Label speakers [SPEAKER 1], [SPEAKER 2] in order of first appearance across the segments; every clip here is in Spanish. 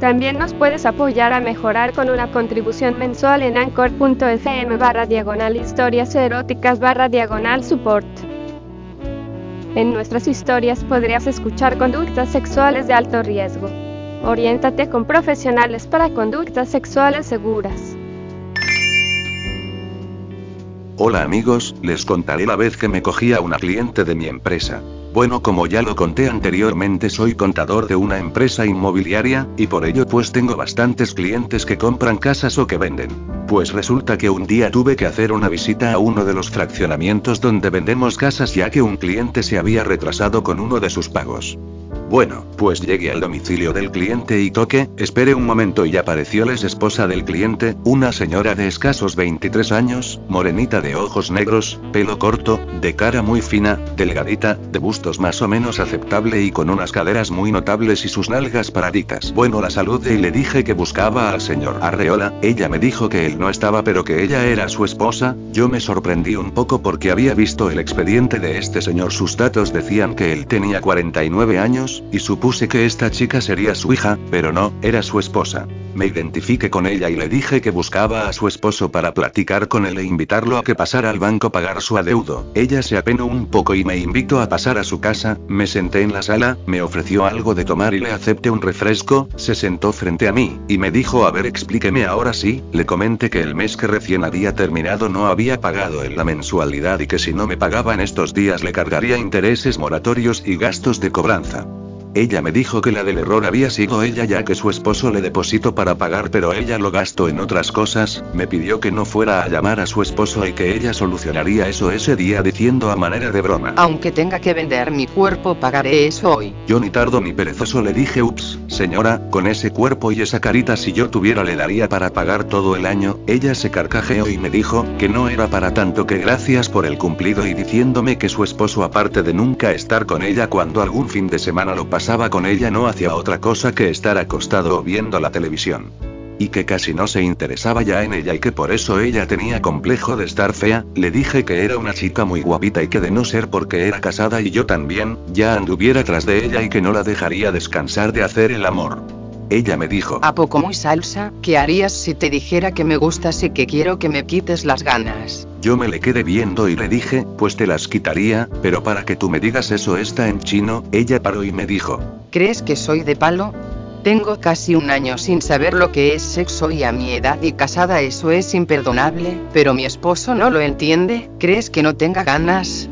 [SPEAKER 1] También nos puedes apoyar a mejorar con una contribución mensual en anchor.fm barra diagonal historias eróticas barra diagonal support. En nuestras historias podrías escuchar conductas sexuales de alto riesgo. Oriéntate con profesionales para conductas sexuales seguras.
[SPEAKER 2] Hola amigos, les contaré la vez que me cogí a una cliente de mi empresa. Bueno, como ya lo conté anteriormente, soy contador de una empresa inmobiliaria, y por ello pues tengo bastantes clientes que compran casas o que venden. Pues resulta que un día tuve que hacer una visita a uno de los fraccionamientos donde vendemos casas ya que un cliente se había retrasado con uno de sus pagos. Bueno, pues llegué al domicilio del cliente y toqué, espere un momento y apareció la esposa del cliente, una señora de escasos 23 años, morenita de ojos negros, pelo corto, de cara muy fina, delgadita, de bustos más o menos aceptable y con unas caderas muy notables y sus nalgas paraditas. Bueno, la saludé y le dije que buscaba al señor Arreola, ella me dijo que él no estaba pero que ella era su esposa, yo me sorprendí un poco porque había visto el expediente de este señor, sus datos decían que él tenía 49 años, y supuse que esta chica sería su hija, pero no, era su esposa. Me identifiqué con ella y le dije que buscaba a su esposo para platicar con él e invitarlo a que pasara al banco pagar su adeudo. Ella se apenó un poco y me invitó a pasar a su casa, me senté en la sala, me ofreció algo de tomar y le acepté un refresco, se sentó frente a mí, y me dijo a ver explíqueme ahora sí, le comenté que el mes que recién había terminado no había pagado en la mensualidad y que si no me pagaba en estos días le cargaría intereses moratorios y gastos de cobranza. Ella me dijo que la del error había sido ella ya que su esposo le depositó para pagar pero ella lo gastó en otras cosas, me pidió que no fuera a llamar a su esposo y que ella solucionaría eso ese día diciendo a manera de broma.
[SPEAKER 3] Aunque tenga que vender mi cuerpo pagaré eso hoy.
[SPEAKER 2] Yo ni tardo ni perezoso le dije ups, señora, con ese cuerpo y esa carita si yo tuviera le daría para pagar todo el año, ella se carcajeó y me dijo, que no era para tanto que gracias por el cumplido y diciéndome que su esposo aparte de nunca estar con ella cuando algún fin de semana lo pasaba con ella no hacía otra cosa que estar acostado o viendo la televisión. Y que casi no se interesaba ya en ella y que por eso ella tenía complejo de estar fea, le dije que era una chica muy guapita y que de no ser porque era casada y yo también, ya anduviera tras de ella y que no la dejaría descansar de hacer el amor. Ella me dijo,
[SPEAKER 3] ¿A poco muy salsa? ¿Qué harías si te dijera que me gustas y que quiero que me quites las ganas?
[SPEAKER 2] Yo me le quedé viendo y le dije, pues te las quitaría, pero para que tú me digas eso está en chino, ella paró y me dijo.
[SPEAKER 3] ¿Crees que soy de palo? Tengo casi un año sin saber lo que es sexo y a mi edad y casada eso es imperdonable, pero mi esposo no lo entiende, ¿crees que no tenga ganas?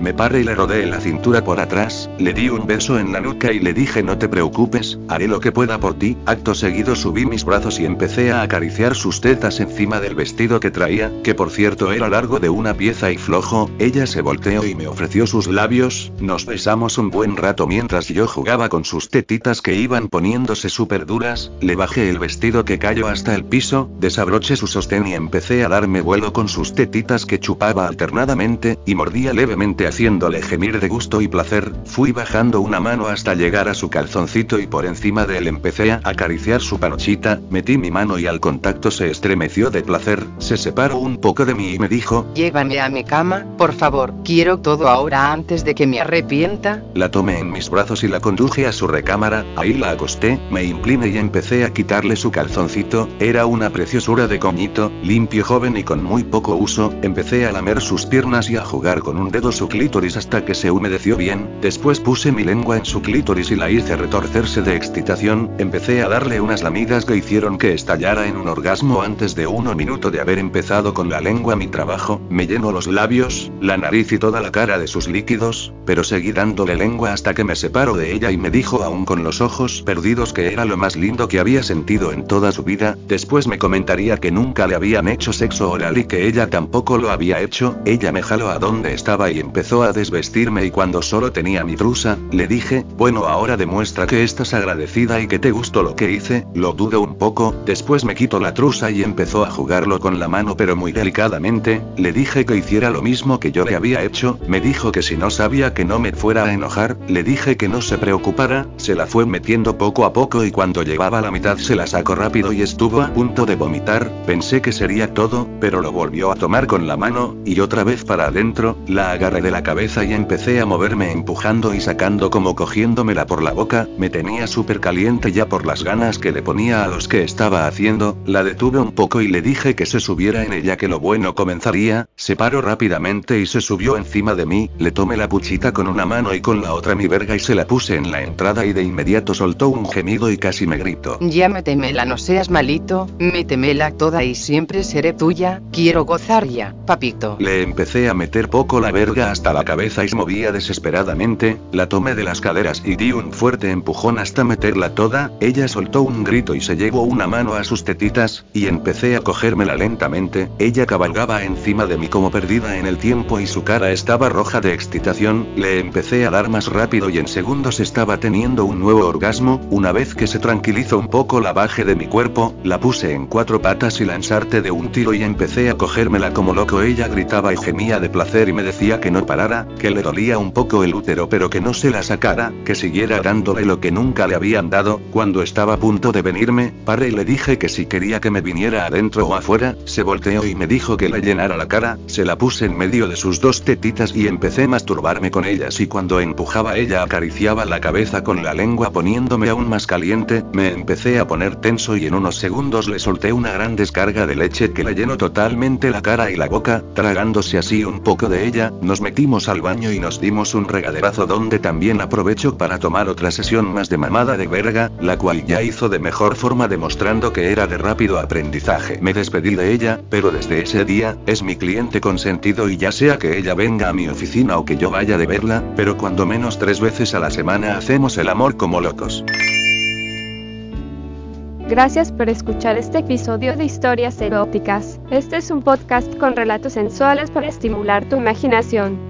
[SPEAKER 2] Me paré y le rodé la cintura por atrás, le di un beso en la nuca y le dije no te preocupes, haré lo que pueda por ti. Acto seguido subí mis brazos y empecé a acariciar sus tetas encima del vestido que traía, que por cierto era largo de una pieza y flojo, ella se volteó y me ofreció sus labios, nos besamos un buen rato mientras yo jugaba con sus tetitas que iban poniéndose súper duras, le bajé el vestido que cayó hasta el piso, desabroché su sostén y empecé a darme vuelo con sus tetitas que chupaba alternadamente, y mordía levemente haciéndole gemir de gusto y placer, fui bajando una mano hasta llegar a su calzoncito y por encima de él empecé a acariciar su panochita, metí mi mano y al contacto se estremeció de placer, se separó un poco de mí y me dijo,
[SPEAKER 3] Llévame a mi cama, por favor, quiero todo ahora antes de que me arrepienta.
[SPEAKER 2] La tomé en mis brazos y la conduje a su recámara, ahí la acosté, me incliné y empecé a quitarle su calzoncito, era una preciosura de coñito, limpio joven y con muy poco uso, empecé a lamer sus piernas y a jugar con un dedo su clítoris hasta que se humedeció bien, después puse mi lengua en su clítoris y la hice retorcerse de excitación, empecé a darle unas lamidas que hicieron que estallara en un orgasmo antes de uno minuto de haber empezado con la lengua mi trabajo, me llenó los labios, la nariz y toda la cara de sus líquidos, pero seguí dándole lengua hasta que me separó de ella y me dijo aún con los ojos perdidos que era lo más lindo que había sentido en toda su vida, después me comentaría que nunca le habían hecho sexo oral y que ella tampoco lo había hecho, ella me jaló a donde estaba y empezó a desvestirme y cuando solo tenía mi trusa, le dije, bueno ahora demuestra que estás agradecida y que te gustó lo que hice, lo dudo un poco, después me quito la trusa y empezó a jugarlo con la mano pero muy delicadamente, le dije que hiciera lo mismo que yo le había hecho, me dijo que si no sabía que no me fuera a enojar, le dije que no se preocupara, se la fue metiendo poco a poco y cuando llevaba la mitad se la sacó rápido y estuvo a punto de vomitar, pensé que sería todo, pero lo volvió a tomar con la mano, y otra vez para adentro, la agarré de la cabeza y empecé a moverme empujando y sacando como cogiéndomela por la boca, me tenía súper caliente ya por las ganas que le ponía a los que estaba haciendo, la detuve un poco y le dije que se subiera en ella que lo bueno comenzaría, se paró rápidamente y se subió encima de mí, le tomé la puchita con una mano y con la otra mi verga y se la puse en la entrada y de inmediato soltó un gemido y casi me gritó.
[SPEAKER 3] Ya métemela no seas malito, métemela toda y siempre seré tuya, quiero gozar ya, papito.
[SPEAKER 2] Le empecé a meter poco la verga hasta la cabeza y se movía desesperadamente, la tomé de las caderas y di un fuerte empujón hasta meterla toda, ella soltó un grito y se llevó una mano a sus tetitas, y empecé a cogérmela lentamente, ella cabalgaba encima de mí como perdida en el tiempo y su cara estaba roja de excitación, le empecé a dar más rápido y en segundos estaba teniendo un nuevo orgasmo, una vez que se tranquilizó un poco la bajé de mi cuerpo, la puse en cuatro patas y lanzarte de un tiro y empecé a cogérmela como loco ella gritaba y gemía de placer y me decía que no parara, que le dolía un poco el útero pero que no se la sacara, que siguiera dándole lo que nunca le habían dado, cuando estaba a punto de venirme, paré y le dije que si quería que me viniera adentro o afuera, se volteó y me dijo que le llenara la cara, se la puse en medio de sus dos tetitas y empecé a masturbarme con ellas y cuando empujaba ella acariciaba la cabeza con la lengua poniéndome aún más caliente, me empecé a poner tenso y en unos segundos le solté una gran descarga de leche que le llenó totalmente la cara y la boca, tragándose así un poco de ella, nos metimos al baño y nos dimos un regaderazo donde también aprovecho para tomar otra sesión más de mamada de verga, la cual ya hizo de mejor forma demostrando que era de rápido aprendizaje. Me despedí de ella, pero desde ese día, es mi cliente consentido y ya sea que ella venga a mi oficina o que yo vaya de verla, pero cuando menos tres veces a la semana hacemos el amor como locos.
[SPEAKER 1] Gracias por escuchar este episodio de Historias Eróticas. Este es un podcast con relatos sensuales para estimular tu imaginación.